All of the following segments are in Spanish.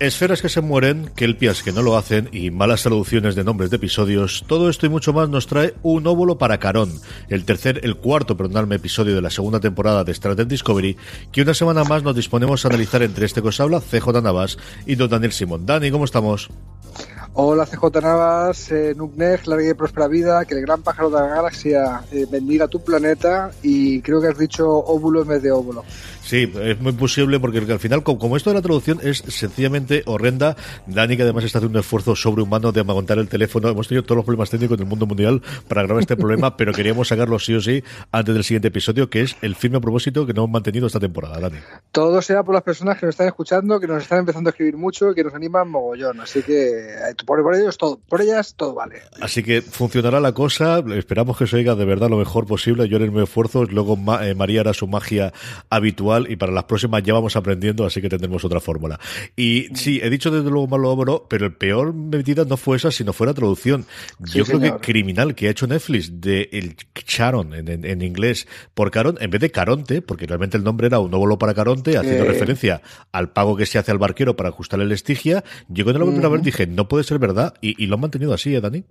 Esferas que se mueren, kelpias que no lo hacen y malas traducciones de nombres de episodios, todo esto y mucho más nos trae un óvulo para Carón, el tercer, el cuarto, perdonadme, episodio de la segunda temporada de Star Trek Discovery, que una semana más nos disponemos a analizar entre este que os habla, CJ Navas y don Daniel Simón. Dani, ¿cómo estamos? Hola CJ Navas, eh, Nukneg, larga y próspera vida, que el gran pájaro de la galaxia eh, bendiga tu planeta y creo que has dicho óvulo en vez de óvulo. Sí, es muy posible porque al final, como esto de la traducción es sencillamente horrenda, Dani, que además está haciendo un esfuerzo sobrehumano de amagontar el teléfono, hemos tenido todos los problemas técnicos del mundo mundial para grabar este problema, pero queríamos sacarlo sí o sí antes del siguiente episodio, que es el firme propósito que no hemos mantenido esta temporada, Dani. Todo sea por las personas que nos están escuchando, que nos están empezando a escribir mucho, que nos animan mogollón, así que eh, por, por ellos todo, por ellas todo vale. Así que funcionará la cosa, esperamos que se oiga de verdad lo mejor posible, yo haré mi esfuerzo, luego eh, María hará su magia habitual y para las próximas ya vamos aprendiendo, así que tendremos otra fórmula. Y sí, he dicho desde luego malo pero el peor medida no fue esa, sino fue la traducción. Yo creo que criminal que ha hecho Netflix de el Charon en, inglés por Caron, en vez de Caronte, porque realmente el nombre era un óvulo para Caronte, haciendo referencia al pago que se hace al barquero para ajustar el estigia. Yo cuando lo primera vez dije, no puede ser verdad, y, y lo han mantenido así, ¿eh, Dani?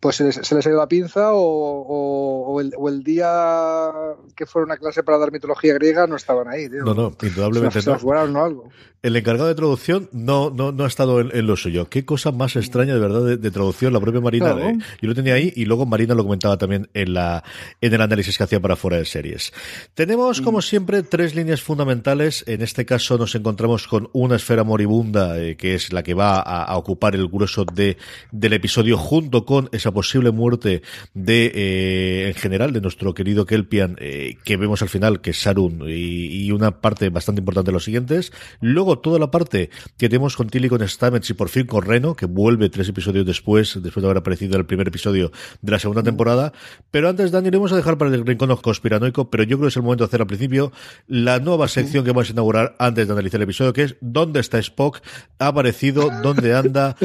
Pues se les, se les, ha ido la pinza o, o, el, o, el, día que fueron a clase para dar mitología griega no estaban ahí. Tío. No, no, indudablemente se, no. El encargado de traducción no, no, no ha estado en, en, lo suyo. Qué cosa más extraña de verdad de, de traducción. La propia Marina, claro. eh, yo lo tenía ahí y luego Marina lo comentaba también en, la, en el análisis que hacía para fuera de series. Tenemos, como siempre, tres líneas fundamentales. En este caso nos encontramos con una esfera moribunda, eh, que es la que va a, a ocupar el grueso de, del episodio junto con esa posible muerte de, eh, en general, de nuestro querido Kelpian, eh, que vemos al final que es Sarun y, y, una parte bastante importante de los siguientes. Luego toda la parte que tenemos con Tilly, con Stamets y por fin con Reno, que vuelve tres episodios después, después de haber aparecido en el primer episodio de la segunda temporada. Pero antes, Dani, iremos a dejar para el rincón conspiranoico, pero yo creo que es el momento de hacer al principio la nueva sección que vamos a inaugurar antes de analizar el episodio, que es ¿Dónde está Spock? ¿Ha aparecido? ¿Dónde anda?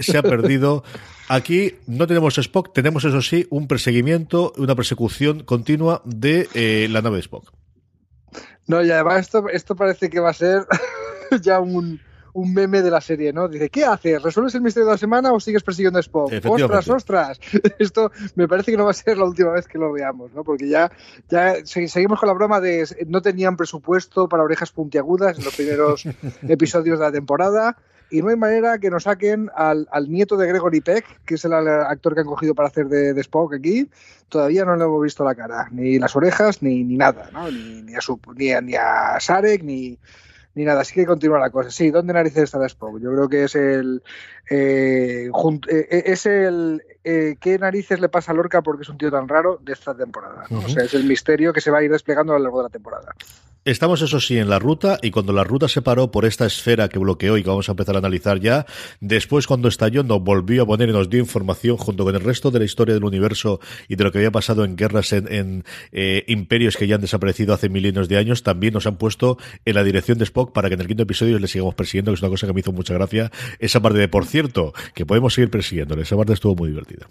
¿Se ha perdido? Aquí no tenemos Spock, tenemos eso sí un perseguimiento, una persecución continua de eh, la nave de Spock. No, y además esto, esto parece que va a ser ya un, un meme de la serie, ¿no? Dice, ¿qué haces? ¿Resuelves el misterio de la semana o sigues persiguiendo a Spock? ¡Ostras, ostras! Esto me parece que no va a ser la última vez que lo veamos, ¿no? Porque ya, ya seguimos con la broma de no tenían presupuesto para orejas puntiagudas en los primeros episodios de la temporada y no hay manera que nos saquen al, al, nieto de Gregory Peck, que es el actor que han cogido para hacer de, de Spock aquí. Todavía no le hemos visto la cara, ni las orejas, ni, ni nada, ¿no? Ni, ni, a su, ni, a, ni a Sarek, ni, ni nada. Así que continúa la cosa. Sí, ¿dónde narices está Spock? Yo creo que es el. Eh, eh, eh, es el. ¿Qué narices le pasa a Lorca porque es un tío tan raro de esta temporada? O sea, es el misterio que se va a ir desplegando a lo largo de la temporada. Estamos, eso sí, en la ruta y cuando la ruta se paró por esta esfera que bloqueó y que vamos a empezar a analizar ya, después cuando estalló nos volvió a poner y nos dio información junto con el resto de la historia del universo y de lo que había pasado en guerras en, eh, imperios que ya han desaparecido hace milenios de años, también nos han puesto en la dirección de Spock para que en el quinto episodio le sigamos persiguiendo, que es una cosa que me hizo mucha gracia. Esa parte de, por cierto, que podemos seguir persiguiéndole. Esa parte estuvo muy divertida.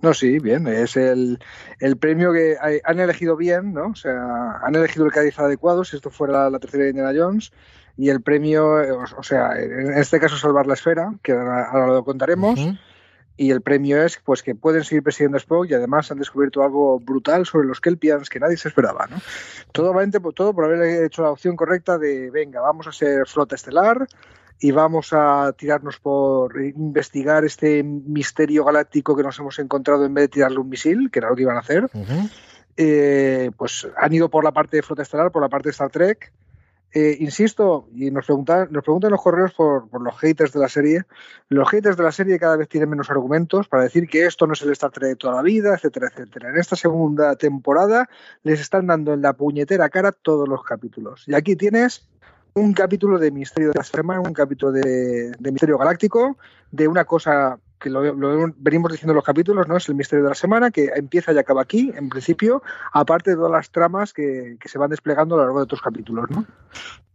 No, sí, bien, es el, el premio que han elegido bien, ¿no? O sea, han elegido el Cádiz adecuado, si esto fuera la tercera de Indiana Jones, y el premio, o, sea, en este caso salvar la esfera, que ahora, lo contaremos, y el premio es pues que pueden seguir persiguiendo Spock y además han descubierto algo brutal sobre los Kelpians que nadie se esperaba, ¿no? Todo, todo por haber hecho la opción correcta de, venga, vamos a ser flota estelar, y vamos a tirarnos por investigar este misterio galáctico que nos hemos encontrado en vez de tirarle un misil, que era lo que iban a hacer. Eh, pues han ido por la parte de flota estelar, por la parte de Star Trek. Eh, insisto, y nos preguntan, nos preguntan los correos por, por, los haters de la serie. Los haters de la serie cada vez tienen menos argumentos para decir que esto no es el Star Trek de toda la vida, etcétera, etcétera. En esta segunda temporada les están dando en la puñetera cara todos los capítulos. Y aquí tienes un capítulo de Misterio de la Semana, un capítulo de, Misterio Galáctico, de una cosa que lo, venimos diciendo en los capítulos, ¿no? Es el misterio de la semana, que empieza y acaba aquí, en principio, aparte de todas las tramas que, que se van desplegando a lo largo de otros capítulos, ¿no?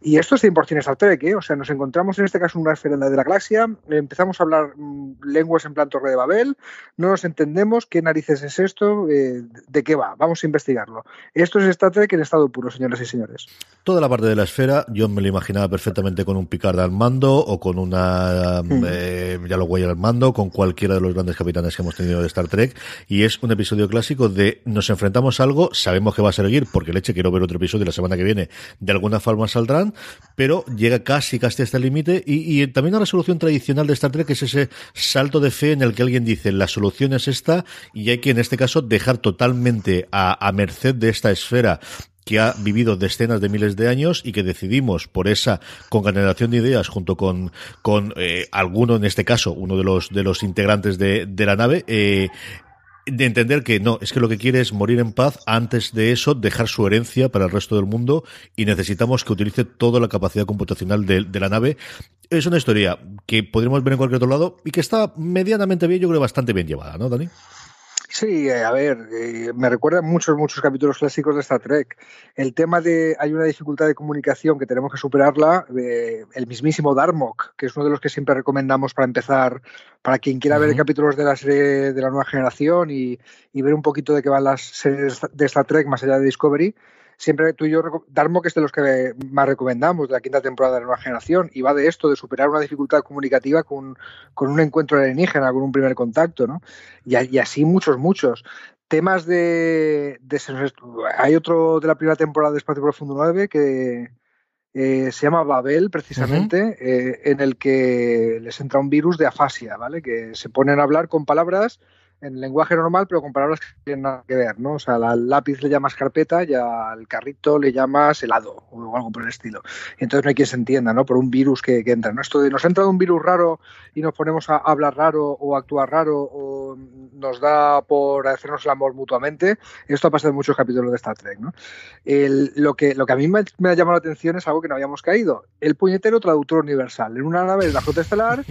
Y esto es 100% Star Trek, ¿eh? O sea, nos encontramos en este caso en una esfera de la galaxia, empezamos a hablar mm, lenguas en plan Torre de Babel, no nos entendemos qué narices es esto, eh, de qué va, vamos a investigarlo. Esto es Star Trek en estado puro, señoras y señores. Toda la parte de la esfera, yo me lo imaginaba perfectamente con un Picard al mando o con una, mm. eh, ya lo voy al mando, con cualquiera de los grandes capitanes que hemos tenido de Star Trek, y es un episodio clásico de nos enfrentamos a algo, sabemos que va a seguir, porque leche, quiero ver otro episodio la semana que viene, de alguna forma saldrán, pero llega casi, casi hasta el límite. Y, también una resolución tradicional de Star Trek es ese salto de fe en el que alguien dice la solución es esta y hay que en este caso dejar totalmente a, merced de esta esfera que ha vivido decenas de miles de años y que decidimos por esa congeneración de ideas junto con, con eh, alguno, en este caso, uno de los, de los integrantes de, de la nave, eh, de entender que no, es que lo que quiere es morir en paz, antes de eso dejar su herencia para el resto del mundo y necesitamos que utilice toda la capacidad computacional de, de la nave. Es una historia que podríamos ver en cualquier otro lado y que está medianamente bien, yo creo bastante bien llevada, ¿no, Dani? Sí, eh, a ver, eh, me recuerda muchos, muchos capítulos clásicos de Star Trek. El tema de hay una dificultad de comunicación que tenemos que superarla, eh, el mismísimo Darmok, que es uno de los que siempre recomendamos para empezar, para quien quiera ver capítulos de la serie de la nueva generación y, y ver un poquito de qué van las series de Star Trek más allá de Discovery siempre tú y yo, Darmo, que es de los que más recomendamos de la quinta temporada de la nueva generación, y va de esto, de superar una dificultad comunicativa con, un encuentro alienígena, con un primer contacto, ¿no? Y, así muchos, muchos. Temas de, Hay otro de la primera temporada de Espacio Profundo 9 que eh, se llama Babel, precisamente, eh, en el que les entra un virus de afasia, ¿vale? Que se ponen a hablar con palabras en lenguaje normal, pero con palabras que tienen nada que ver, ¿no? O sea, al lápiz le llamas carpeta y al carrito le llamas helado o algo por el estilo. Y entonces no hay quien se entienda, ¿no? Por un virus que, entra, ¿no? Esto de nos ha entrado un virus raro y nos ponemos a hablar raro o actuar raro o nos da por hacernos el amor mutuamente, esto ha pasado en muchos capítulos de Star Trek, ¿no? lo, que, lo que a mí me, ha llamado la atención es algo que no habíamos caído. El puñetero traductor universal. En una nave de la flota estelar,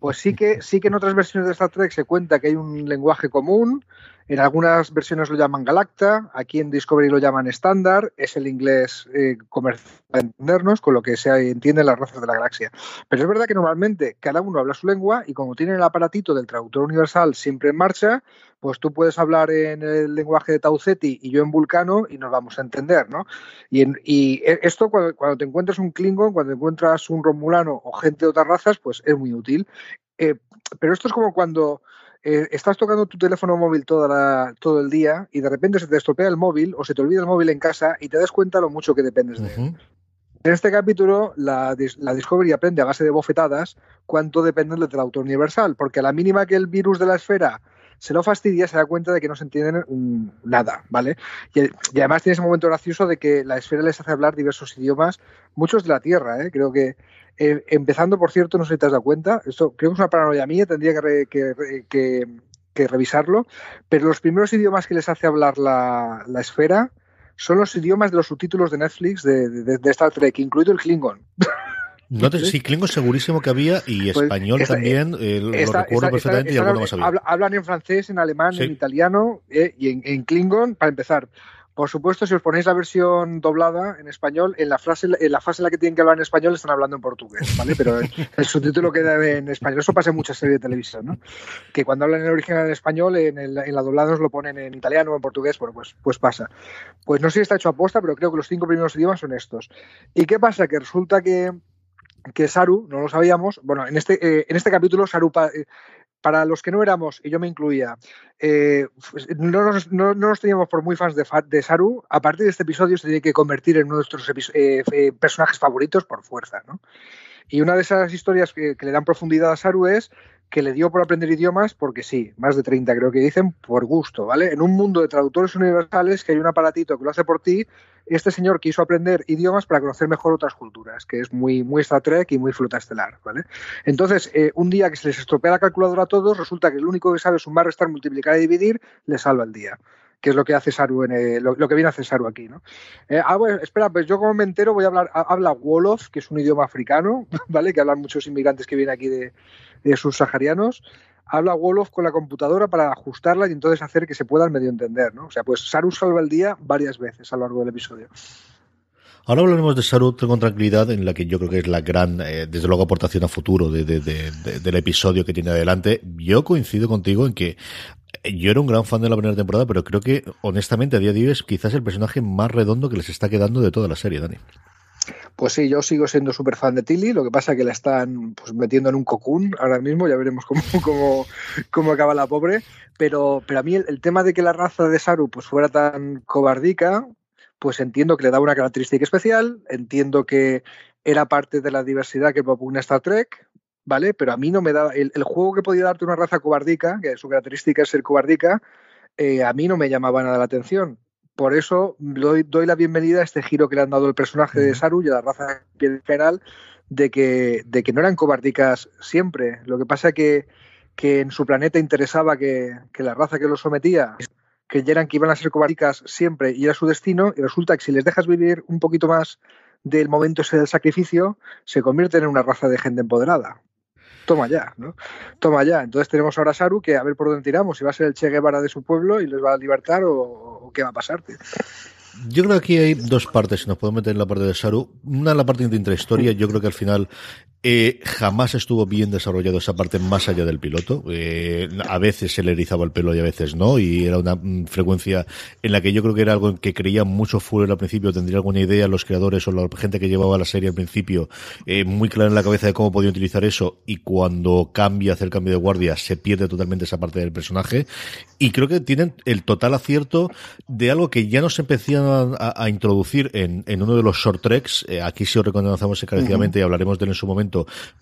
pues sí que, sí que en otras versiones de Star Trek se cuenta que hay un lenguaje común. En algunas versiones lo llaman Galacta, aquí en Discovery lo llaman estándar, es el inglés eh, comercial para entendernos, con lo que se entienden las razas de la galaxia. Pero es verdad que normalmente cada uno habla su lengua y como tienen el aparatito del traductor universal siempre en marcha, pues tú puedes hablar en el lenguaje de Tauceti y yo en Vulcano y nos vamos a entender, ¿no? Y, e, esto cuando, te encuentras un Klingon, cuando encuentras un Romulano o gente de otras razas, pues es muy útil. Eh, pero esto es como cuando eh, estás tocando tu teléfono móvil toda todo el día y de repente se te estropea el móvil o se te olvida el móvil en casa y te das cuenta lo mucho que dependes de él. En este capítulo, la, la, Discovery aprende a base de bofetadas cuánto dependen del auto universal, porque a la mínima que el virus de la esfera se lo fastidia, se da cuenta de que no se entienden nada, ¿vale? Y, además tiene ese momento gracioso de que la esfera les hace hablar diversos idiomas, muchos de la Tierra, ¿eh? Creo que, eh, empezando, por cierto, no sé si te has dado cuenta, esto creo que es una paranoia mía, tendría que, revisarlo, pero los primeros idiomas que les hace hablar la, esfera son los idiomas de los subtítulos de Netflix de, de Star Trek, incluido el Klingon. No sí, Klingon segurísimo que había y pues español también, eh, lo recuerdo perfectamente y alguno más había. Hablan en francés, en alemán, en italiano eh, y en, Klingon, para empezar. Por supuesto, si os ponéis la versión doblada en español, en la frase, en la fase en la que tienen que hablar en español están hablando en portugués, ¿vale? Pero el, subtítulo queda en español. Eso pasa en muchas series de televisión, ¿no? Que cuando hablan en original en español, en, en la doblada nos lo ponen en italiano o en portugués, bueno, pues, pues pasa. Pues no sé si está hecho a posta, pero creo que los cinco primeros idiomas son estos. ¿Y qué pasa? Que resulta que que Saru, no lo sabíamos, bueno, en este, eh, en este capítulo Saru, eh, para los que no éramos, y yo me incluía, eh, pues, no, nos, no, nos, teníamos por muy fans de, de, Saru, a partir de este episodio se tiene que convertir en uno de nuestros personajes favoritos por fuerza, ¿no? Y una de esas historias que, le dan profundidad a Saru es que le dio por aprender idiomas porque sí, más de 30 creo que dicen, por gusto, ¿vale? En un mundo de traductores universales que hay un aparatito que lo hace por ti, este señor quiso aprender idiomas para conocer mejor otras culturas, que es muy, muy Star Trek y muy flota estelar, ¿vale? Entonces, eh, un día que se les estropea la calculadora a todos, resulta que el único que sabe sumar, restar, multiplicar y dividir, le salva el día que es lo que hace Saru en lo, que viene a hacer aquí, ¿no? Eh, ah, bueno, espera, pues yo como me entero voy a hablar, habla Wolof, que es un idioma africano, ¿vale? Que hablan muchos inmigrantes que vienen aquí de, de subsaharianos, habla Wolof con la computadora para ajustarla y entonces hacer que se pueda medio entender, ¿no? O sea, pues Saru salva el día varias veces a lo largo del episodio. Ahora hablaremos de Saru con tranquilidad, en la que yo creo que es la gran, eh, desde luego, aportación a futuro de, del episodio que tiene adelante. Yo coincido contigo en que yo era un gran fan de la primera temporada, pero creo que, honestamente, a día de hoy es quizás el personaje más redondo que les está quedando de toda la serie, Dani. Pues sí, yo sigo siendo súper fan de Tilly, lo que pasa es que la están pues, metiendo en un cocún ahora mismo, ya veremos cómo, cómo, cómo acaba la pobre, pero, pero a mí el, tema de que la raza de Saru pues, fuera tan cobardica, pues entiendo que le daba una característica especial, entiendo que era parte de la diversidad que propone Star Trek, ¿vale? Pero a mí no me da, el, juego que podía darte una raza cobardica, que su característica es ser cobardica, eh, a mí no me llamaba nada la atención por eso doy, la bienvenida a este giro que le han dado el personaje de Saru y a la raza general de que, de que no eran cobardicas siempre. Lo que pasa es que, que en su planeta interesaba que, la raza que los sometía creyeran que iban a ser cobardicas siempre y era su destino, y resulta que si les dejas vivir un poquito más del momento ese del sacrificio, se convierten en una raza de gente empoderada toma ya, ¿no? Toma ya. Entonces tenemos ahora a Saru que a ver por dónde tiramos, si va a ser el Che Guevara de su pueblo y les va a libertar o, qué va a pasar. Yo creo que aquí hay dos partes, si nos podemos meter en la parte de Saru. Una en la parte de intrahistoria, yo creo que al final eh, jamás estuvo bien desarrollado esa parte más allá del piloto. Eh, a veces se le erizaba el pelo y a veces no, y era una mm, frecuencia en la que yo creo que era algo en que creía mucho Fuller al principio, tendría alguna idea los creadores o la gente que llevaba la serie al principio, eh, muy clara en la cabeza de cómo podía utilizar eso, y cuando cambia, hace el cambio de guardia, se pierde totalmente esa parte del personaje. Y creo que tienen el total acierto de algo que ya nos empezaron a, introducir en, uno de los short treks. aquí sí os reconocemos encarecidamente y hablaremos de él en su momento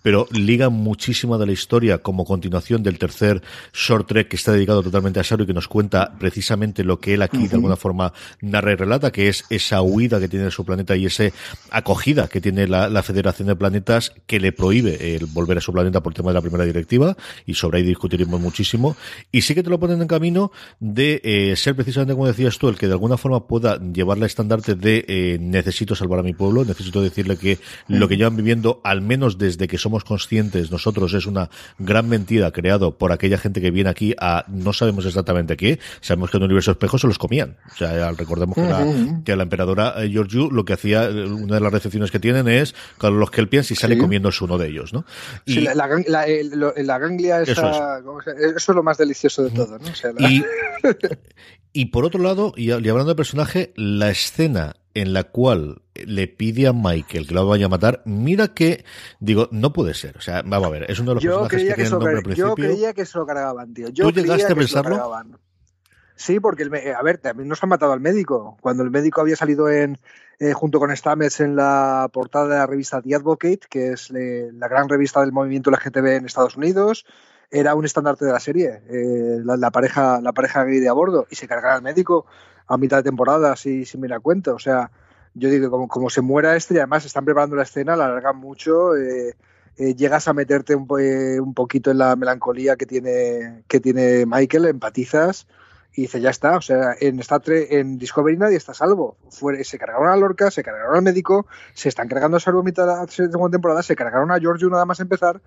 pero liga muchísimo de la historia como continuación del tercer short trek que está dedicado totalmente a Saru y que nos cuenta precisamente lo que él aquí de alguna forma narra y relata, que es esa huida que tiene de su planeta y esa acogida que tiene la, Federación de Planetas que le prohíbe el volver a su planeta por tema de la primera directiva y sobre ahí discutiremos muchísimo. Y sí que te lo ponen en camino de eh, ser precisamente como decías tú, el que de alguna forma pueda llevar la estandarte de eh, necesito salvar a mi pueblo, necesito decirle que lo que llevan viviendo al menos desde que somos conscientes nosotros es una gran mentira creado por aquella gente que viene aquí a no sabemos exactamente qué, sabemos que en el universo espejo se los comían. O sea, recordemos que, la, que la emperadora eh, Georgiou lo que hacía, eh, una de las recepciones que tienen es con los piensa y sale comiéndose uno de ellos, ¿no? Y, sí, la, la, ganglia esa, eso es. eso es. lo más delicioso de todo, ¿no? y, y por otro lado, y hablando de personaje, la escena en la cual le pide a Michael que lo vaya a matar, mira que, digo, no puede ser. O sea, vamos a ver, es uno de los personajes que, tiene el nombre al principio. Yo creía que se lo cargaban, tío. ¿Tú llegaste a pensarlo? Sí, porque, a ver, también nos han matado al médico. Cuando el médico había salido en eh, junto con Stamets en la portada de la revista The Advocate, que es la gran revista del movimiento LGTB en Estados Unidos, era un estandarte de la serie, eh, la, pareja la pareja gay de a bordo, y se cargará al médico a mitad de temporada, si, si me la cuenta. O sea, yo digo, como, como se muera este, y además están preparando la escena, la alargan mucho, eh, eh, llegas a meterte un, un, poquito en la melancolía que tiene, que tiene Michael, empatizas y dice, ya está, o sea, en Star Trek, en Discovery nadie está salvo. se cargaron a Lorca, se cargaron al médico, se están cargando a Salvo a mitad de la segunda temporada, se cargaron a Giorgio nada más empezar,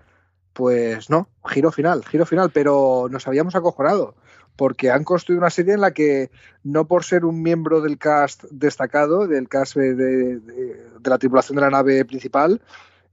pues no, giro final, giro final, pero nos habíamos acojonado, porque han construido una serie en la que, no por ser un miembro del cast destacado, del cast de la tripulación de la nave principal,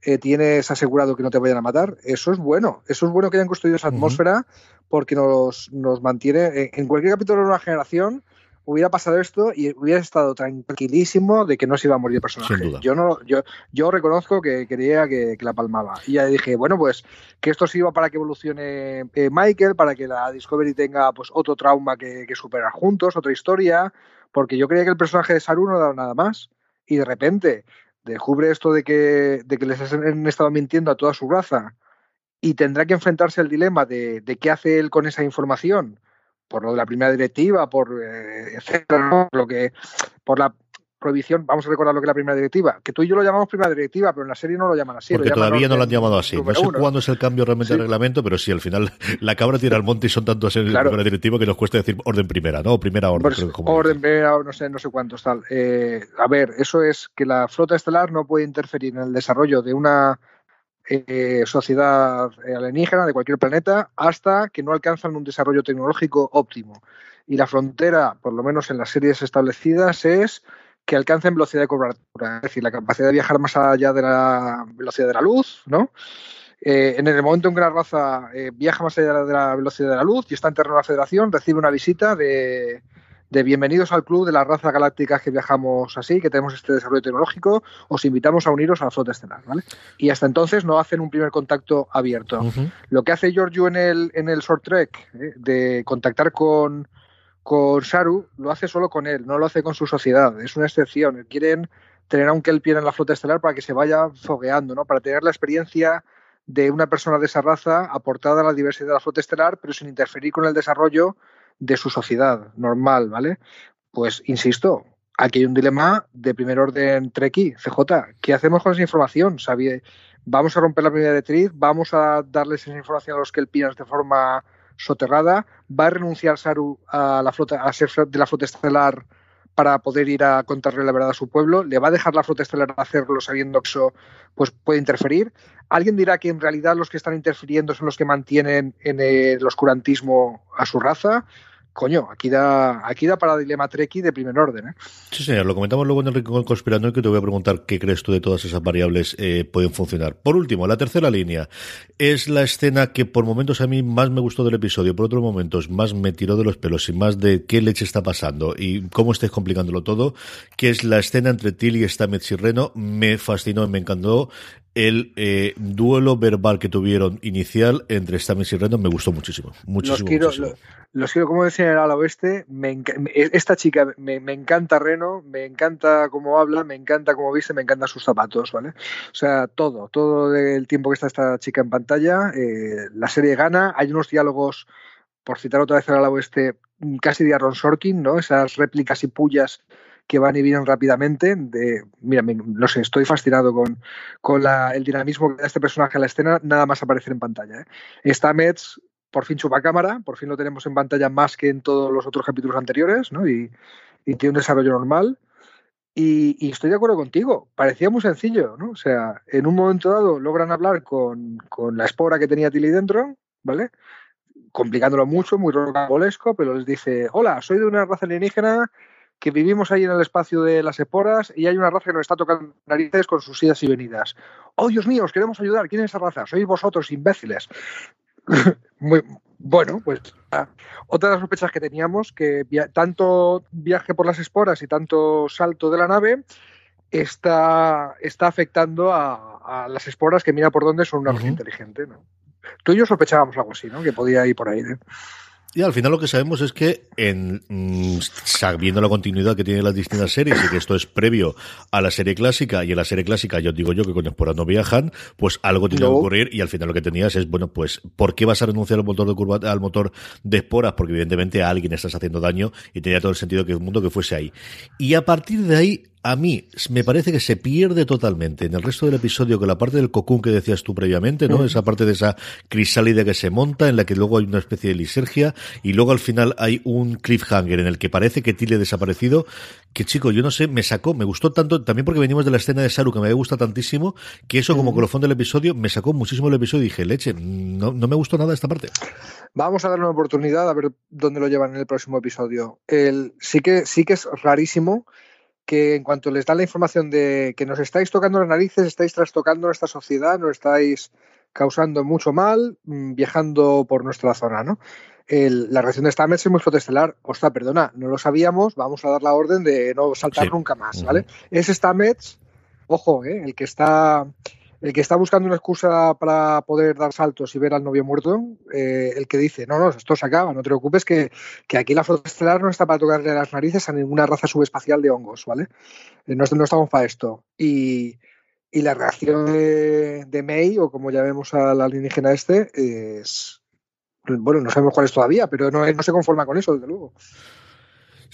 eh, tienes asegurado que no te vayan a matar. Eso es bueno. Eso es bueno que hayan construido esa atmósfera porque nos, nos mantiene. En, cualquier capítulo de una generación hubiera pasado esto y hubiera estado tranquilísimo de que no se iba a morir el personaje. Yo no, yo, yo reconozco que quería que, la palmaba. Y ya dije, bueno, pues que esto sirva para que evolucione eh, Michael, para que la Discovery tenga pues otro trauma que, que superar juntos, otra historia, porque yo creía que el personaje de Saru no daba nada más. Y de repente descubre esto de que, de que les han estado mintiendo a toda su raza y tendrá que enfrentarse al dilema de, de qué hace él con esa información, por lo de la primera directiva, por eh, etcétera, lo que, por la prohibición, vamos a recordar lo que es la primera directiva, que tú y yo lo llamamos primera directiva, pero en la serie no lo llaman así. Porque todavía no lo han llamado así. No sé cuándo es el cambio realmente de reglamento, pero sí, al final la cabra tira al monte y son tantos en la primera directiva que nos cuesta decir orden primera, ¿no? Primera orden. Pues, orden primera, no sé, no sé cuántos tal. Eh, a ver, eso es que la flota estelar no puede interferir en el desarrollo de una eh, sociedad alienígena de cualquier planeta hasta que no alcanzan un desarrollo tecnológico óptimo. Y la frontera, por lo menos en las series establecidas, es que alcancen velocidad de cobertura, es decir, la capacidad de viajar más allá de la velocidad de la luz, ¿no? Eh, en el momento en que la raza eh, viaja más allá de la velocidad de la luz y está en terreno de la Federación, recibe una visita de, bienvenidos al club de la raza galáctica que viajamos así, que tenemos este desarrollo tecnológico, os invitamos a uniros a la flota estelar, ¿vale? Y hasta entonces no hacen un primer contacto abierto. Lo que hace Giorgio en el, en el short trek, eh, de contactar con, con Saru lo hace solo con él, no lo hace con su sociedad, es una excepción. Quieren tener a un Kelpier en la flota estelar para que se vaya fogueando, ¿no? Para tener la experiencia de una persona de esa raza aportada a la diversidad de la flota estelar, pero sin interferir con el desarrollo de su sociedad normal, ¿vale? Pues insisto, aquí hay un dilema de primer orden Treki, CJ. ¿Qué hacemos con esa información? ¿Vamos a romper la primera directriz? ¿Vamos a darles esa información a los Kelpians de forma soterrada. Va a renunciar Saru a la flota, a ser de la flota estelar para poder ir a contarle la verdad a su pueblo. Le va a dejar la flota estelar hacerlo sabiendo que eso pues, puede interferir. Alguien dirá que en realidad los que están interfiriendo son los que mantienen en el oscurantismo a su raza coño, aquí da, aquí da para dilema treki de primer orden. ¿eh? Sí, señor, lo comentamos luego en el Rincón Conspirando que te voy a preguntar qué crees tú de todas esas variables eh, pueden funcionar. Por último, la tercera línea es la escena que por momentos a mí más me gustó del episodio, por otros momentos más me tiró de los pelos y más de qué leche está pasando y cómo estáis complicándolo todo, que es la escena entre Tilly, Stamets y Reno. Me fascinó, me encantó el eh, duelo verbal que tuvieron inicial entre Stamets y Reno me gustó muchísimo. Muchísimo. Los quiero, como decía en el oeste, me, esta chica me, encanta Reno, me encanta cómo habla, me encanta cómo viste, me encantan sus zapatos, ¿vale? O sea, todo, todo el tiempo que está esta chica en pantalla, eh, la serie gana, hay unos diálogos, por citar otra vez al oeste, casi de Aaron Sorkin, ¿no? Esas réplicas y pullas que van y vienen rápidamente. De, mira, no sé, estoy fascinado con, con el dinamismo que da este personaje a la escena, nada más aparecer en pantalla. ¿eh? Está Metz por fin chupa cámara, por fin lo tenemos en pantalla más que en todos los otros capítulos anteriores, ¿no? Y, tiene un desarrollo normal. Y, estoy de acuerdo contigo, parecía muy sencillo, ¿no? O sea, en un momento dado logran hablar con, la espora que tenía Tilly dentro, ¿vale? Complicándolo mucho, muy rocambolesco, pero les dice, hola, soy de una raza alienígena que vivimos ahí en el espacio de las esporas y hay una raza que nos está tocando narices con sus idas y venidas. Oh, Dios mío, os queremos ayudar. ¿Quién es esa raza? Sois vosotros, imbéciles. Muy, bueno, pues ah, otra de las sospechas que teníamos, que tanto viaje por las esporas y tanto salto de la nave está, está afectando a, las esporas que mira por dónde son una raza inteligente. ¿no? Tú y yo sospechábamos algo así, ¿no? Que podía ir por ahí. Y al final lo que sabemos es que, en mm, sabiendo la continuidad que tienen las distintas series y que esto es previo a la serie clásica, y en la serie clásica yo digo yo que con esporas no viajan, pues algo tiene que ocurrir y al final lo que tenías es, bueno, pues, ¿por qué vas a renunciar al motor de curva, al motor de esporas? Porque evidentemente a alguien estás haciendo daño y tenía todo el sentido que el mundo que fuese ahí. Y a partir de ahí a mí me parece que se pierde totalmente en el resto del episodio con la parte del cocún que decías tú previamente, ¿no? Esa parte de esa crisálida que se monta, en la que luego hay una especie de lisergia, y luego al final hay un cliffhanger en el que parece que ha desaparecido, que chico, yo no sé, me sacó, me gustó tanto, también porque venimos de la escena de Saru que me gusta tantísimo, que eso como colofón del episodio, me sacó muchísimo el episodio y dije, leche, no, no me gustó nada esta parte. Vamos a darle una oportunidad a ver dónde lo llevan en el próximo episodio. El, sí que sí que es rarísimo que en cuanto les dan la información de que nos estáis tocando las narices, estáis trastocando nuestra sociedad, nos estáis causando mucho mal mm, viajando por nuestra zona, ¿no? la reacción de Stamets es muy protestelar. Ostras, perdona, no lo sabíamos, vamos a dar la orden de no saltar nunca más, ¿vale? Es Stamets, ojo, ¿eh? el que está el que está buscando una excusa para poder dar saltos y ver al novio muerto, eh, el que dice, no, no, esto se acaba, no te preocupes que, aquí la flota estelar no está para tocarle las narices a ninguna raza subespacial de hongos, ¿vale? Eh, no, no, estamos para esto. Y, la reacción de, May, o como ya vemos al alienígena este, es... Bueno, no sabemos cuál es todavía, pero no se conforma con eso, desde luego.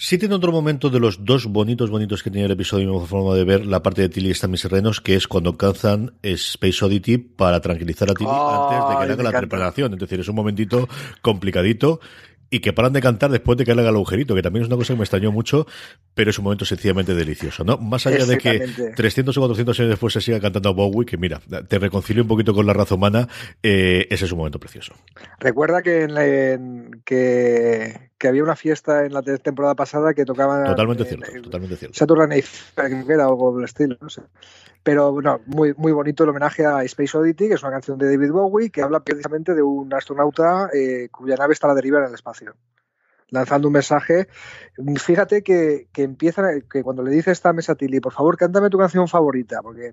Sí tiene otro momento de los dos bonitos, bonitos que tenía el episodio, mi forma de ver la parte de Tilly está mis serrenos, que es cuando alcanzan Space Oddity para tranquilizar a Tilly antes de que le haga la preparación. Es decir, es un momentito complicadito y que paran de cantar después de que le haga el agujerito, que también es una cosa que me extrañó mucho, pero es un momento sencillamente delicioso, ¿no? Más allá de que 300 o 400 años después se siga cantando Bowie, que mira, te reconcilio un poquito con la raza humana, eh, ese es un momento precioso. Recuerda que, en, que, que, había una fiesta en la temporada pasada que tocaban... Totalmente cierto, totalmente cierto. Saturday que era algo del estilo, no sé. Pero bueno, muy, muy bonito el homenaje a Space Oddity, que es una canción de David Bowie, que habla precisamente de un astronauta eh, cuya nave está a la deriva en el espacio. Lanzando un mensaje. Fíjate que, que empieza, que cuando le dice esta mesa a Tilly, por favor, cántame tu canción favorita, porque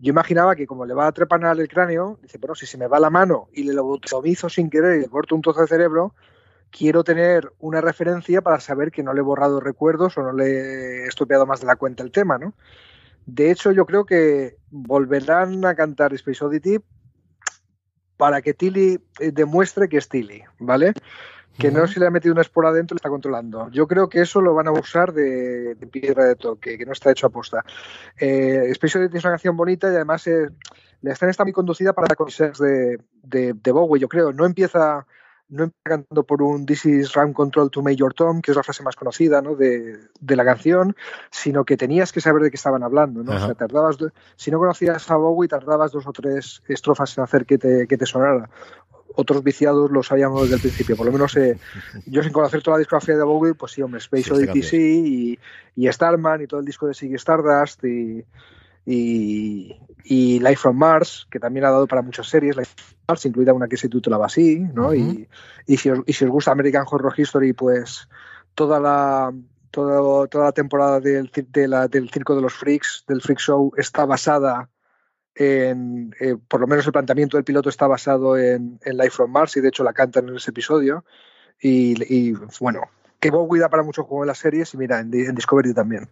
yo imaginaba que como le va a trepanar el cráneo, dice, bueno, si se me va la mano y le lobotomizo sin querer y le corto un trozo de cerebro, quiero tener una referencia para saber que no le he borrado recuerdos o no le he estropeado más de la cuenta el tema, ¿no? De hecho, yo creo que volverán a cantar Space Oddity para que Tilly eh, demuestre que es Tilly, ¿vale? Que no se le ha metido una espora adentro y está controlando. Yo creo que eso lo van a usar de, piedra de toque, que no está hecho a posta. Eh, Space Oddity es una canción bonita y además eh, la escena está muy conducida para la de, de, de Bowie, yo creo. No empieza no cantando por un This is Round Control to Major Tom, que es la frase más conocida ¿no? de, la canción, sino que tenías que saber de qué estaban hablando. ¿no? O sea, tardabas, si no conocías a Bowie, tardabas dos o tres estrofas en hacer que te, que te sonara. Otros viciados lo sabíamos desde el principio. Por lo menos eh, yo sin conocer toda la discografía de Bowie, pues sí, hombre, Space Odyssey sí, y, y, Starman y todo el disco de Siggy Stardust y, y, y Life from Mars, que también ha dado para muchas series, Life from Mars, incluida una que se titulaba así, ¿no? y, y, si os, y si os gusta American Horror History, pues toda la, toda, toda la temporada del, de la, del Circo de los Freaks, del Freak Show, está basada en, eh, por lo menos el planteamiento del piloto está basado en, Life from Mars y de hecho la cantan en ese episodio. Y, y bueno, que Bowie da para mucho juego en las series y mira, en, en Discovery también.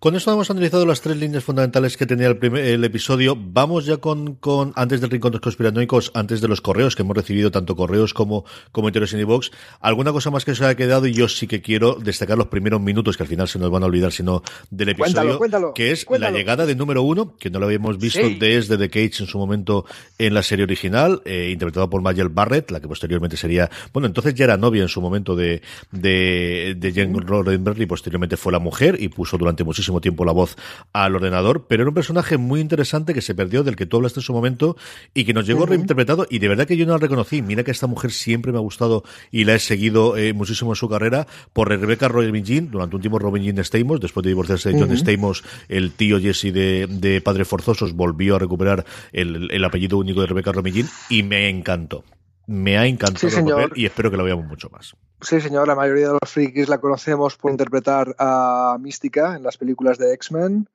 Con esto hemos analizado las tres líneas fundamentales que tenía el, primer, el episodio. Vamos ya con, con, antes del rincón de los conspiranoicos, antes de los correos, que hemos recibido tanto correos como comentarios en iVox. ¿Alguna cosa más que se haya quedado? Y yo sí que quiero destacar los primeros minutos, que al final se nos van a olvidar, sino del episodio, que es la llegada de número uno, que no lo habíamos visto desde The Cage en su momento en la serie original, eh, interpretado por Mayel Barrett, la que posteriormente sería, bueno, entonces ya era novia en su momento de, de, de Jane Roddenberry, posteriormente fue la mujer y puso durante muchísimo tiempo la voz al ordenador, pero era un personaje muy interesante que se perdió, del que tú hablaste en su momento y que nos llegó reinterpretado y de verdad que yo no la reconocí. Mira que esta mujer siempre me ha gustado y la he seguido eh, muchísimo en su carrera por Rebecca Robin Jean, durante un tiempo Robin Jean Stamos, después de divorciarse de John Stamos, el tío Jesse de, de Padres Forzosos volvió a recuperar el, el apellido único de Rebecca Robin Jean y me encantó me ha encantado y espero que lo veamos mucho más. Sí, señor, la mayoría de los frikis la conocemos por interpretar a Mística en las películas de X-Men.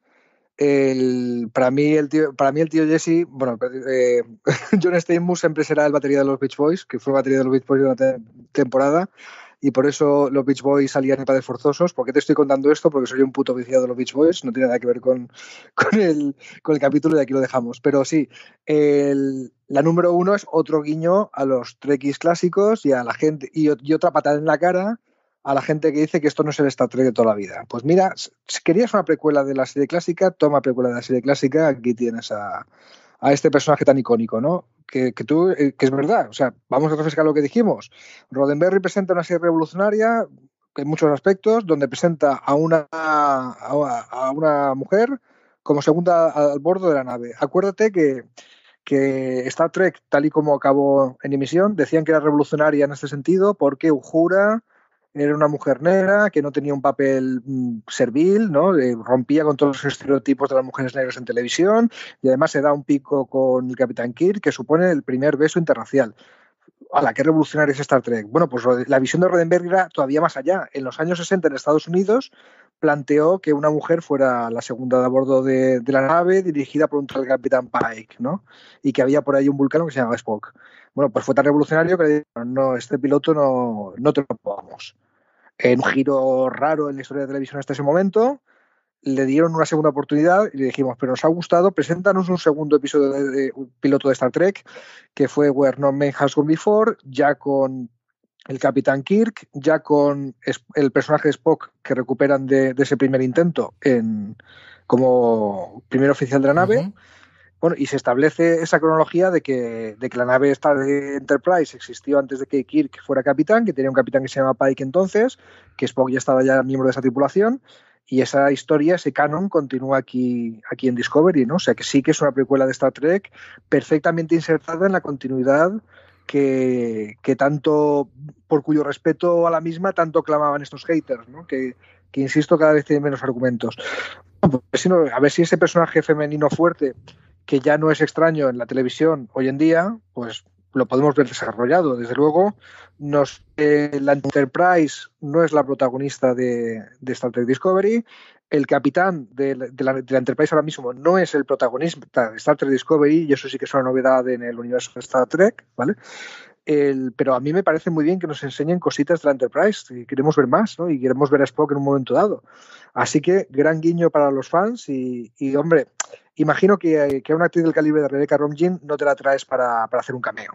el, para mí el tío, para mí el tío Jesse, bueno, eh, John Stamos siempre será el batería de los Beach Boys, que fue batería de los Beach Boys de una temporada y por eso los Beach Boys salían en padres forzosos. ¿Por qué te estoy contando esto? Porque soy un puto viciado de los Beach Boys, no tiene nada que ver con, con, el, con el capítulo y aquí lo dejamos. Pero sí, el, la número uno es otro guiño a los Trekkies clásicos y a la gente y, y otra patada en la cara a la gente que dice que esto no es el Star Trek de toda la vida. Pues mira, si querías una precuela de la serie clásica, toma precuela de la serie clásica, aquí tienes a, a este personaje tan icónico, ¿no? Que, que, tú, eh, que es verdad, o sea, vamos a refrescar lo que dijimos. Roddenberry presenta una serie revolucionaria en muchos aspectos, donde presenta a una, a una mujer como segunda al bordo de la nave. Acuérdate que, que Star Trek, tal y como acabó en emisión, decían que era revolucionaria en este sentido porque Uhura era una mujer negra que no tenía un papel mm, servil, ¿no? Eh, rompía con todos los estereotipos de las mujeres negras en televisión y además se da un pico con el Capitán Kirk que supone el primer beso interracial. ¿A la que revolucionaria es Star Trek? Bueno, pues la visión de Roddenberry era todavía más allá. En los años 60 en Estados Unidos planteó que una mujer fuera la segunda de a bordo de, la nave dirigida por un tal Capitán Pike, ¿no? Y que había por ahí un vulcano que se llamaba Spock. Bueno, pues fue tan revolucionario que le dijeron, no, este piloto no, no te lo podamos en un giro raro en la historia de televisión hasta ese momento. Le dieron una segunda oportunidad y le dijimos, pero nos ha gustado, preséntanos un segundo episodio de, piloto de Star Trek, que fue Where No Man Has Gone Before, ya con el Capitán Kirk, ya con el personaje de Spock que recuperan de, ese primer intento en, como primer oficial de la nave. Bueno, y se establece esa cronología de que, de que la nave esta de Enterprise existió antes de que Kirk fuera capitán, que tenía un capitán que se llama Pike entonces, que Spock ya estaba ya miembro de esa tripulación, y esa historia, ese canon, continúa aquí, aquí en Discovery, ¿no? O sea que sí que es una precuela de Star Trek perfectamente insertada en la continuidad que, que tanto, por cuyo respeto a la misma, tanto clamaban estos haters, ¿no? Que, que insisto, cada vez tienen menos argumentos. Pues, a ver si ese personaje femenino fuerte que ya no es extraño en la televisión hoy en día, pues lo podemos ver desarrollado. Desde luego, nos, eh, la Enterprise no es la protagonista de, Star Trek Discovery. El capitán de, la, Enterprise ahora mismo no es el protagonista de Star Trek Discovery, y eso sí que es una novedad en el universo de Star Trek, ¿vale? El, pero a mí me parece muy bien que nos enseñen cositas de la Enterprise y queremos ver más, ¿no? Y queremos ver a Spock en un momento dado. Así que gran guiño para los fans y, hombre, imagino que, que, a una actriz del calibre de Rebecca Romijn no te la traes para, para hacer un cameo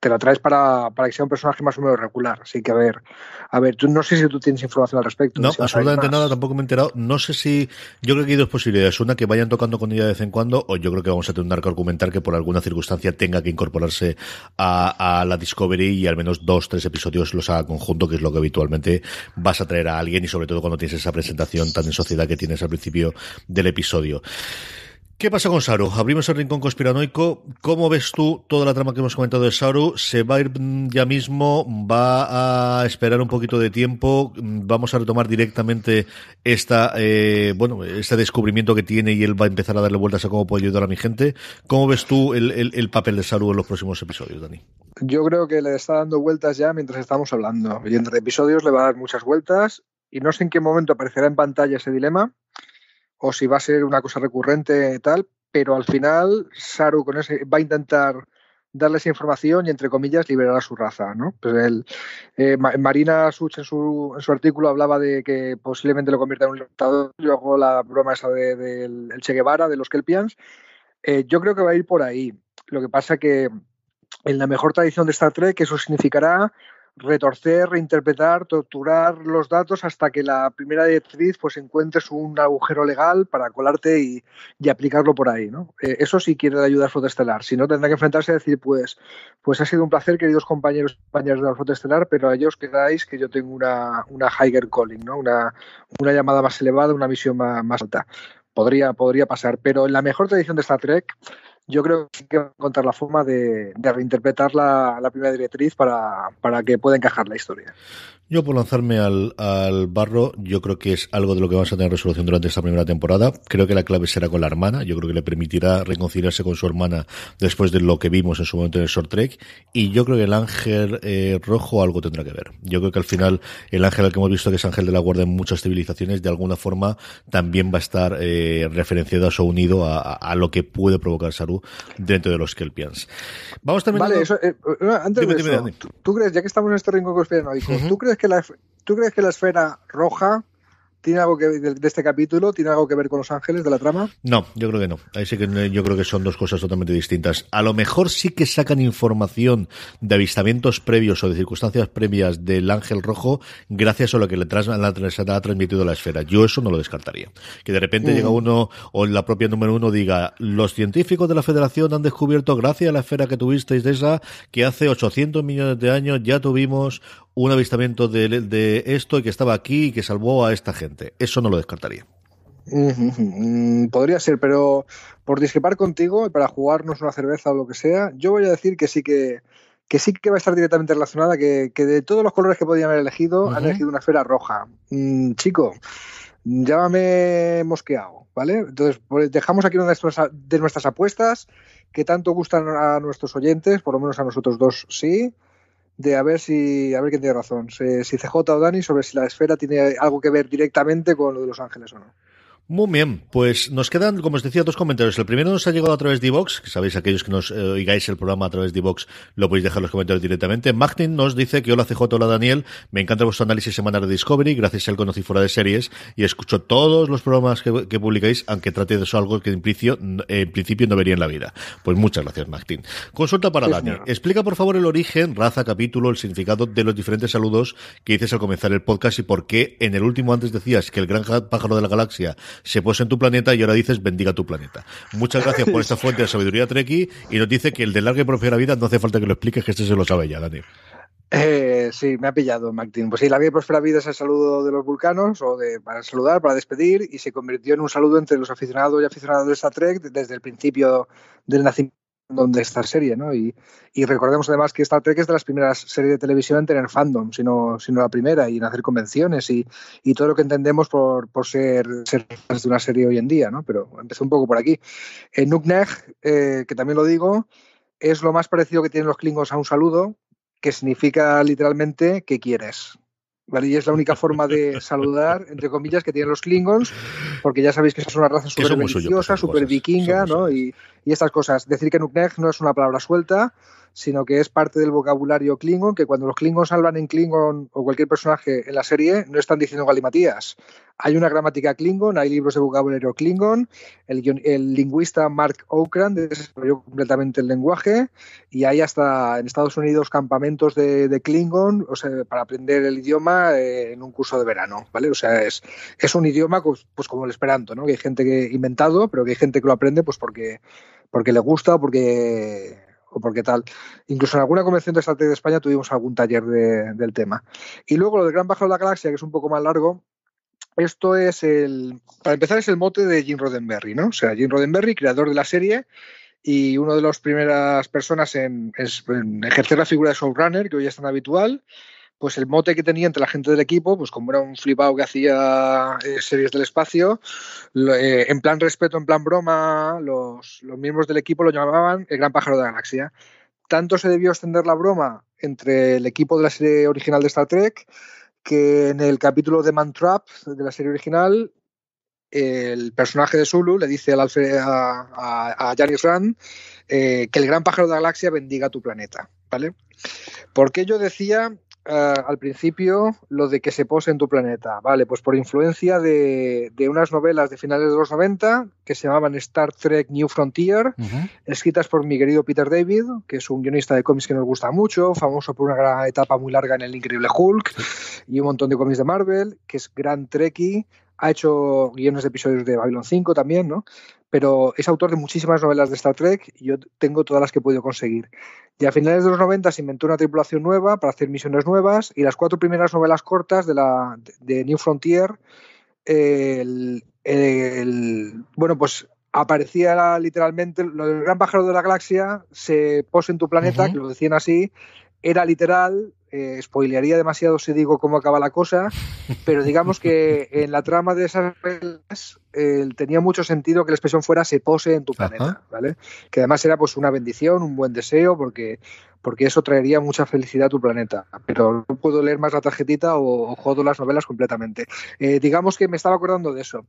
te la traes para, para, que sea un personaje más o menos regular. Así que a ver, a ver, tú no sé si tú tienes información al respecto. No, absolutamente nada, tampoco me he enterado. No sé si, yo creo que hay dos posibilidades. Una, que vayan tocando con ella de vez en cuando, o yo creo que vamos a tener un arco argumental que por alguna circunstancia tenga que incorporarse a, a la Discovery y al menos dos, tres episodios los haga conjunto, que es lo que habitualmente vas a traer a alguien y sobre todo cuando tienes esa presentación tan en sociedad que tienes al principio del episodio. ¿Qué pasa con Saru? Abrimos el rincón conspiranoico. ¿Cómo ves tú toda la trama que hemos comentado de Saru? ¿Se va a ir ya mismo? ¿Va a esperar un poquito de tiempo? ¿Vamos a retomar directamente esta, eh, bueno, este descubrimiento que tiene y él va a empezar a darle vueltas a cómo puede ayudar a mi gente? ¿Cómo ves tú el, papel de Saru en los próximos episodios, Dani? Yo creo que le está dando vueltas ya mientras estamos hablando. Y entre episodios le va a dar muchas vueltas y no sé en qué momento aparecerá en pantalla ese dilema o si va a ser una cosa recurrente tal, pero al final Saru con ese va a intentar darle esa información y entre comillas liberar a su raza, ¿no? Pues el, eh, Marina Such en su, en su artículo hablaba de que posiblemente lo convierta en un libertador, yo hago la broma esa del de, Che Guevara, de los Kelpians, eh, yo creo que va a ir por ahí. Lo que pasa que en la mejor tradición de Star Trek eso significará retorcer, reinterpretar, torturar los datos hasta que la primera directriz pues encuentres un agujero legal para colarte y, aplicarlo por ahí, ¿no? Eh, eso sí quiere la ayuda Flota Estelar, si no tendrá que enfrentarse a decir pues, pues ha sido un placer queridos compañeros y compañeras de la Flota Estelar, pero a ellos quedáis que yo tengo una, una higher calling, ¿no? Una, una llamada más elevada, una misión más, más alta. Podría, podría pasar, pero en la mejor tradición de Star Trek yo creo que hay que encontrar la forma de, reinterpretar la, primera directriz para, que pueda encajar la historia. Yo por lanzarme al, al, barro, yo creo que es algo de lo que vamos a tener resolución durante esta primera temporada. Creo que la clave será con la hermana. Yo creo que le permitirá reconciliarse con su hermana después de lo que vimos en su momento en el short trek. Y yo creo que el ángel eh, rojo algo tendrá que ver. Yo creo que al final el ángel al que hemos visto que es ángel de la guardia en muchas civilizaciones, de alguna forma también va a estar eh, referenciado o unido a, a, lo que puede provocar Saru dentro de los Kelpians. Vamos también Vale, eso, eh, antes de eso, ¿tú, crees, ya que estamos en este rincón conspiranoico, ¿tú crees que la, ¿tú crees que la esfera roja ¿Tiene algo que de, de, este capítulo? ¿Tiene algo que ver con los ángeles de la trama? No, yo creo que no. Ahí sí que yo creo que son dos cosas totalmente distintas. A lo mejor sí que sacan información de avistamientos previos o de circunstancias previas del ángel rojo gracias a lo que le la, ha transmitido la esfera. Yo eso no lo descartaría. Que de repente llega uno o la propia número uno diga los científicos de la Federación han descubierto gracias a la esfera que tuvisteis de esa que hace 800 millones de años ya tuvimos un avistamiento de, de esto y que estaba aquí y que salvó a esta gente. Eso no lo descartaría. Podría ser, pero por discrepar contigo, para jugarnos una cerveza o lo que sea, yo voy a decir que sí que, que sí que va a estar directamente relacionada, que, que de todos los colores que podían haber elegido, han elegido una esfera roja. Mm, chico, llámame mosqueado, ¿vale? Entonces, pues dejamos aquí una de nuestras apuestas que tanto gustan a nuestros oyentes, por lo menos a nosotros dos sí de a ver si a ver quién tiene razón, si, CJ o Dani sobre si la esfera tiene algo que ver directamente con lo de Los Ángeles o no. Muy bien, pues nos quedan, como os decía, dos comentarios. El primero nos ha llegado a través de iVox, que sabéis, aquellos que nos eh, oigáis el programa a través de iVox, lo podéis dejar en los comentarios directamente. Martin nos dice que hola CJ, hola Daniel, me encanta vuestro análisis semanal de Discovery, gracias a él conocí fuera de series y escucho todos los programas que, publicáis, aunque trate de eso algo que en principio, en principio no vería en la vida. Pues muchas gracias, Martin. Consulta para Daniel. Explica por favor el origen, raza, capítulo, el significado de los diferentes saludos que dices al comenzar el podcast y por qué en el último antes decías que el gran pájaro de la galaxia se puso en tu planeta y ahora dices bendiga tu planeta. Muchas gracias por esta fuente de sabiduría Treki y nos dice que el de larga y próspera vida no hace falta que lo expliques, que este se lo sabe ya, Dani. Eh, sí, me ha pillado, Martín. Pues sí, la vida y próspera vida es el saludo de los vulcanos, o de para saludar, para despedir, y se convirtió en un saludo entre los aficionados y aficionados de Star Trek desde el principio del nacimiento donde esta serie, ¿no? Y, y, recordemos además que Star Trek es de las primeras series de televisión en tener fandom, sino, sino la primera, y en hacer convenciones y, y todo lo que entendemos por, por ser, ser de una serie hoy en día, ¿no? Pero empezó un poco por aquí. En Nukneg, eh, que también lo digo, es lo más parecido que tienen los klingons a un saludo, que significa literalmente que quieres. ¿Vale? Y es la única forma de saludar, entre comillas, que tienen los Klingons, porque ya sabéis que esa es una raza súper religiosa, súper vikinga, ¿no? Y, y, estas cosas. Decir que Nukneg no es una palabra suelta, sino que es parte del vocabulario Klingon, que cuando los Klingons hablan en Klingon o cualquier personaje en la serie, no están diciendo galimatías. Hay una gramática Klingon, hay libros de vocabulario Klingon, el, el lingüista Mark Okrand desarrolló completamente el lenguaje y hay hasta en Estados Unidos campamentos de, de Klingon o sea, para aprender el idioma eh, en un curso de verano, ¿vale? O sea, es, es un idioma pues, pues como el esperanto, ¿no? Que hay gente que inventado, pero que hay gente que lo aprende pues porque, porque le gusta o porque o porque tal. Incluso en alguna convención de estrategia de España tuvimos algún taller de, del tema. Y luego lo del Gran Bajo de la Galaxia, que es un poco más largo, esto es el, para empezar, es el mote de Jim Roddenberry, ¿no? O sea, Jim Roddenberry, creador de la serie y una de las primeras personas en, en ejercer la figura de showrunner, que hoy es tan habitual, pues el mote que tenía entre la gente del equipo, pues como era un flipado que hacía eh, series del espacio, eh, en plan respeto, en plan broma, los, los, miembros del equipo lo llamaban el gran pájaro de la galaxia. Tanto se debió extender la broma entre el equipo de la serie original de Star Trek que en el capítulo de Man Trap de la serie original el personaje de Zulu le dice al a, a, Rand eh, que el gran pájaro de la galaxia bendiga tu planeta, ¿vale? Porque yo decía uh, al principio lo de que se pose en tu planeta. Vale, pues por influencia de, de, unas novelas de finales de los 90 que se llamaban Star Trek New Frontier, uh -huh. escritas por mi querido Peter David, que es un guionista de cómics que nos gusta mucho, famoso por una gran etapa muy larga en El Increíble Hulk y un montón de cómics de Marvel, que es gran Trekkie, ha hecho guiones de episodios de Babylon 5 también, ¿no? Pero es autor de muchísimas novelas de Star Trek y yo tengo todas las que he podido conseguir. Y a finales de los 90 se inventó una tripulación nueva para hacer misiones nuevas y las cuatro primeras novelas cortas de, la, de New Frontier, el, el, bueno, pues aparecía literalmente lo del gran pájaro de la galaxia se pose en tu planeta, uh -huh. que lo decían así, era literal eh, spoilearía demasiado si digo cómo acaba la cosa, pero digamos que en la trama de esas novelas eh, tenía mucho sentido que la expresión fuera se pose en tu planeta, ¿vale? Que además era pues una bendición, un buen deseo, porque porque eso traería mucha felicidad a tu planeta. Pero no puedo leer más la tarjetita o, jodo las novelas completamente. Eh, digamos que me estaba acordando de eso.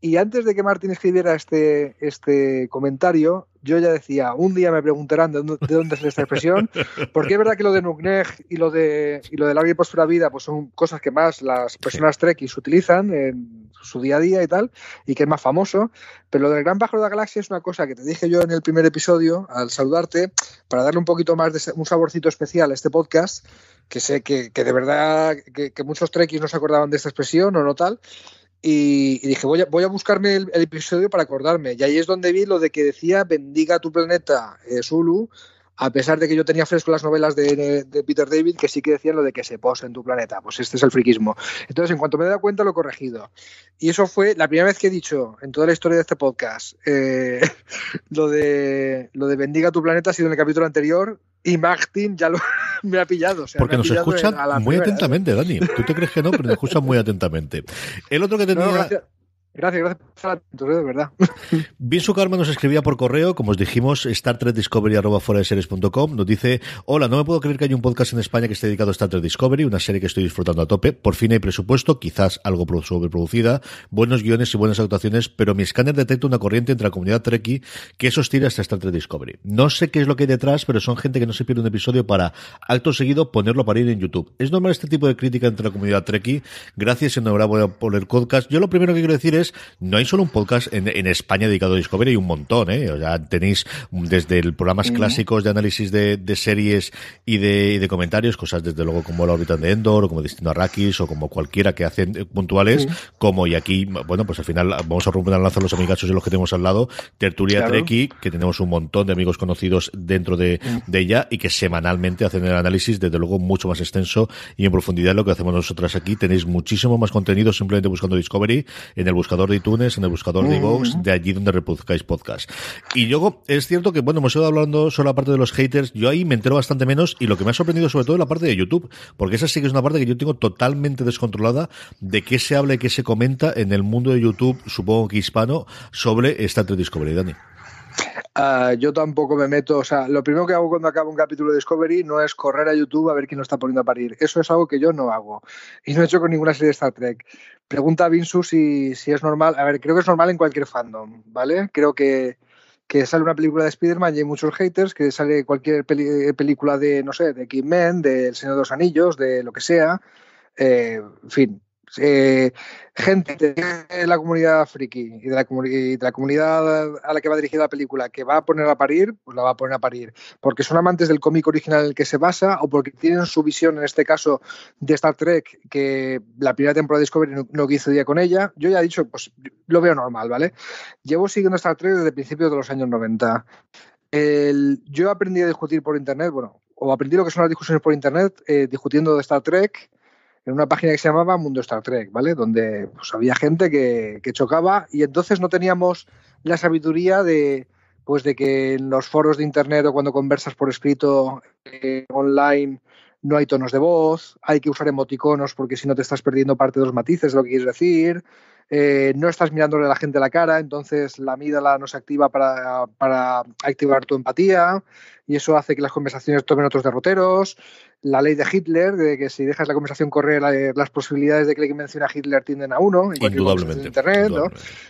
Y antes de que Martín escribiera este, este comentario, yo ya decía, un día me preguntarán de dónde, de dónde es esta expresión, porque es verdad que lo de Nukneg y lo de, y lo de larga y próspera vida pues son cosas que más las personas trekkies utilizan en su día a día y tal, y que es más famoso, pero lo del Gran Pájaro de la Galaxia es una cosa que te dije yo en el primer episodio, al saludarte, para darle un poquito más de un saborcito especial a este podcast, que sé que, de verdad que, que muchos trekkies no se acordaban de esta expresión o no tal, y, dije, voy a, voy a buscarme el, episodio para acordarme. Y ahí es donde vi lo de que decía, bendiga tu planeta, eh, Zulu, a pesar de que yo tenía fresco las novelas de, Peter David, que sí que decían lo de que se pose en tu planeta. Pues este es el friquismo. Entonces, en cuanto me he dado cuenta, lo he corregido. Y eso fue la primera vez que he dicho en toda la historia de este podcast eh, lo, de, lo de bendiga tu planeta ha sido en el capítulo anterior y Martin ya lo, me ha pillado. Porque nos escuchan muy atentamente, Dani. Tú te crees que no, pero nos escuchan muy atentamente. El otro que tenía... Gracias, gracias por de verdad. Vinsu Karma nos escribía por correo, como os dijimos, Star Trek Discovery Nos dice: Hola, no me puedo creer que haya un podcast en España que esté dedicado a Star Trek Discovery, una serie que estoy disfrutando a tope. Por fin hay presupuesto, quizás algo sobreproducida, buenos guiones y buenas actuaciones, pero mi escáner detecta una corriente entre la comunidad Trekkie que sostiene hasta Star Trek Discovery. No sé qué es lo que hay detrás, pero son gente que no se pierde un episodio para, acto seguido, ponerlo para ir en YouTube. Es normal este tipo de crítica entre la comunidad Trekkie. Gracias, enhorabuena por el podcast. Yo lo primero que quiero decir es no hay solo un podcast en, España dedicado a Discovery, hay un montón, ¿eh? O sea, tenéis desde el programas clásicos de análisis de, series y de, comentarios, cosas desde luego como La órbita de Endor, o como Destino Arrakis, o como cualquiera que hacen eh, puntuales, como y aquí, bueno, pues al final vamos a romper el lanza los amigachos de los que tenemos al lado, Tertulia Treki, que tenemos un montón de amigos conocidos dentro de, de ella y que semanalmente hacen el análisis, desde luego mucho más extenso y en profundidad lo que hacemos nosotras aquí. Tenéis muchísimo más contenido simplemente buscando Discovery en el buscador buscador de iTunes, en el buscador de iVoox, de allí donde reproduzcáis podcast. Y luego, es cierto que, bueno, hemos ido hablando solo la parte de los haters, yo ahí me entero bastante menos y lo que me ha sorprendido sobre todo es la parte de YouTube, porque esa sí que es una parte que yo tengo totalmente descontrolada de qué se habla y qué se comenta en el mundo de YouTube, supongo que hispano, sobre esta Trek Discovery, Dani. Ah, yo tampoco me meto, o sea, lo primero que hago cuando acabo un capítulo de Discovery no es correr a YouTube a ver quién lo está poniendo a parir. Eso es algo que yo no hago y no he hecho con ninguna serie de Star Trek. Pregunta a Vinsu si, si es normal. A ver, creo que es normal en cualquier fandom, ¿vale? Creo que, que sale una película de Spider-Man y hay muchos haters, que sale cualquier película de, no sé, de Kid-Man, de El Señor de los Anillos, de lo que sea. Eh, en fin, eh, gente de la comunidad friki y de la, de la, comunidad a la que va dirigida la película que va a poner a parir, pues la va a poner a parir. Porque son amantes del cómic original en el que se basa o porque tienen su visión, en este caso, de Star Trek, que la primera temporada de Discovery no, no hizo día con ella. Yo ya he dicho, pues lo veo normal, ¿vale? Llevo siguiendo Star Trek desde principios de los años 90. El, yo aprendí a discutir por internet, bueno, o aprendí lo que son las discusiones por internet, eh, discutiendo de Star Trek en una página que se llamaba Mundo Star Trek, ¿vale? Donde pues, había gente que, chocaba y entonces no teníamos la sabiduría de, pues, de que en los foros de Internet o cuando conversas por escrito eh, online no hay tonos de voz, hay que usar emoticonos porque si no te estás perdiendo parte de los matices de lo que quieres decir, eh, no estás mirándole a la gente a la cara, entonces la amígdala no se activa para, para, activar tu empatía y eso hace que las conversaciones tomen otros derroteros. La ley de Hitler, de que si dejas la conversación correr, las posibilidades de que le menciona a Hitler tienden a uno. Indudablemente. Internet, ¿no?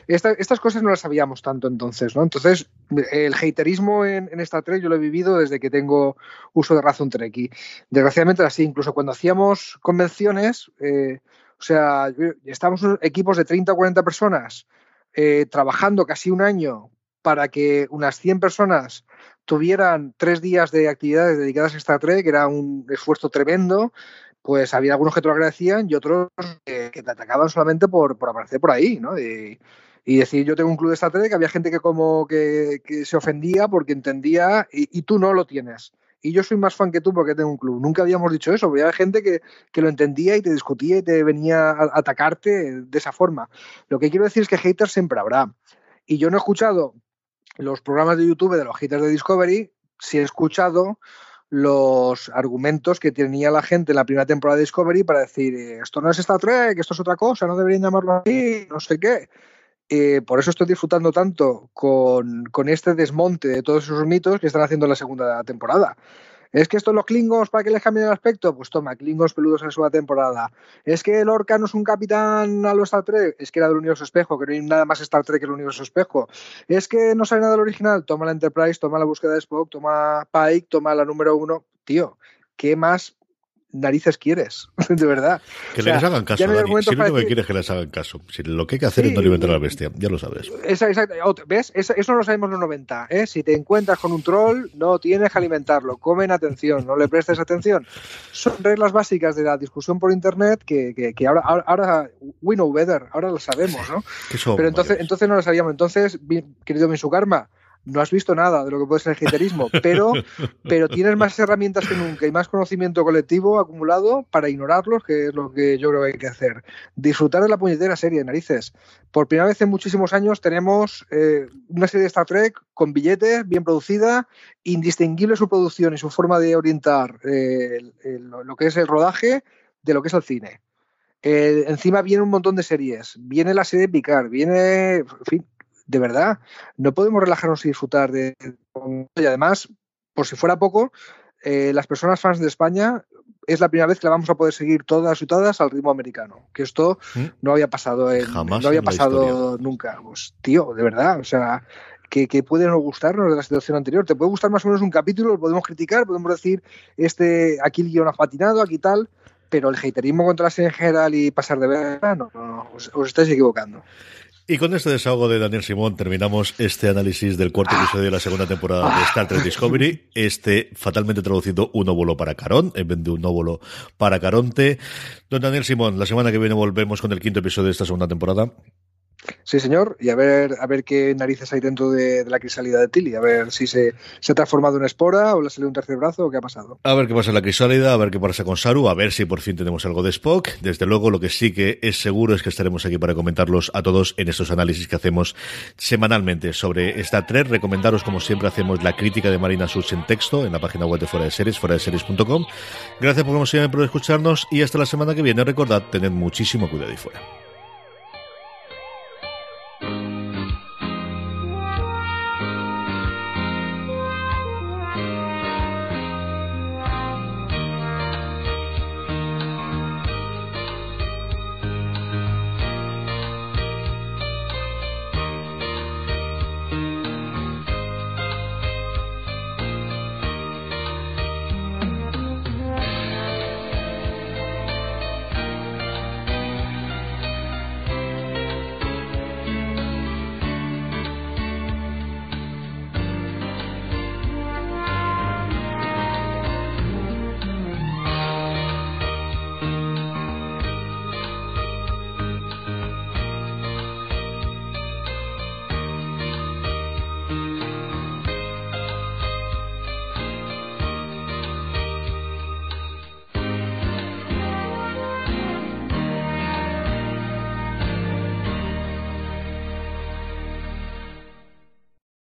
estas cosas no las sabíamos tanto entonces, ¿no? Entonces, el haterismo en, en Star Trek yo lo he vivido desde que tengo uso de razón Trekkie. Desgraciadamente, así, incluso cuando hacíamos convenciones, eh, o sea, estamos equipos de 30 o 40 personas eh, trabajando casi un año para que unas 100 personas tuvieran tres días de actividades dedicadas a Star Trek, que era un esfuerzo tremendo, pues había algunos que te lo agradecían y otros que, te atacaban solamente por, aparecer por ahí, ¿no? Y, decir, yo tengo un club de Star Trek, había gente que como que, se ofendía porque entendía y, tú no lo tienes y yo soy más fan que tú porque tengo un club. Nunca habíamos dicho eso, había gente que, lo entendía y te discutía y te venía a atacarte de esa forma. Lo que quiero decir es que haters siempre habrá. Y yo no he escuchado los programas de YouTube de los haters de Discovery, si he escuchado los argumentos que tenía la gente en la primera temporada de Discovery para decir, eh, esto no es Star Trek, esto es otra cosa, no deberían llamarlo así, no sé qué. Eh, por eso estoy disfrutando tanto con, con, este desmonte de todos esos mitos que están haciendo en la segunda temporada. ¿Es que estos los Klingons para que les cambien el aspecto? Pues toma, Klingons peludos en la segunda temporada. ¿Es que el Orca no es un capitán a los Star Trek? Es que era del universo espejo, que no hay nada más Star Trek que el universo espejo. ¿Es que no sabe nada del original? Toma la Enterprise, toma la búsqueda de Spock, toma Pike, toma la número uno. Tío, ¿qué más narices quieres? de verdad. Que les hagan caso, Dani. Si lo único que quieres es que les hagan caso. Si lo que hay que hacer es no alimentar a la bestia, ya lo sabes. ¿Ves? Eso, lo sabemos en los 90. ¿eh? Si te encuentras con un troll, no tienes que alimentarlo. Comen atención, no le prestes atención. Son reglas básicas de la discusión por internet que, que, que ahora, ahora, we know better, ahora lo sabemos, ¿no? Pero entonces, entonces no lo sabíamos. Entonces, querido Karma no has visto nada de lo que puede ser el haterismo, pero, pero tienes más herramientas que nunca y más conocimiento colectivo acumulado para ignorarlos, que es lo que yo creo que hay que hacer. Disfrutar de la puñetera serie, narices. Por primera vez en muchísimos años tenemos eh, una serie de Star Trek con billetes, bien producida, indistinguible su producción y su forma de orientar eh, lo que es el rodaje de lo que es el cine. Eh, encima viene un montón de series. Viene la serie de Picard, viene, en fin, de verdad, no podemos relajarnos y disfrutar de... Y además, por si fuera poco, eh, las personas fans de España es la primera vez que la vamos a poder seguir todas y todas al ritmo americano. Que esto ¿Mm? no había pasado, no había pasado nunca. Pues, tío, de verdad, o sea, que, que, puede no gustarnos de la situación anterior. Te puede gustar más o menos un capítulo, lo podemos criticar, podemos decir, este, aquí el guion ha patinado, aquí tal, pero el haterismo contra la serie en general y pasar de ver, no, no, os estáis equivocando. Y con este desahogo de Daniel Simón terminamos este análisis del cuarto episodio de la segunda temporada de Star Trek Discovery. Este fatalmente traducido un óvulo para Carón, en vez de un óvulo para Caronte. Don Daniel Simón, la semana que viene volvemos con el quinto episodio de esta segunda temporada. Sí, señor, y a ver, a ver qué narices hay dentro de, la crisálida de Tilly, a ver si se, se, ha transformado en espora o le salido un tercer brazo o qué ha pasado. A ver qué pasa en la crisálida, a ver qué pasa con Saru, a ver si por fin tenemos algo de Spock. Desde luego, lo que sí que es seguro es que estaremos aquí para comentarlos a todos en estos análisis que hacemos semanalmente sobre esta 3. Recomendaros, como siempre, hacemos la crítica de Marina Such en texto en la página web de Fuera de Series, fuera de series.com. Gracias por, como siempre, por escucharnos y hasta la semana que viene. Recordad, tened muchísimo cuidado y fuera.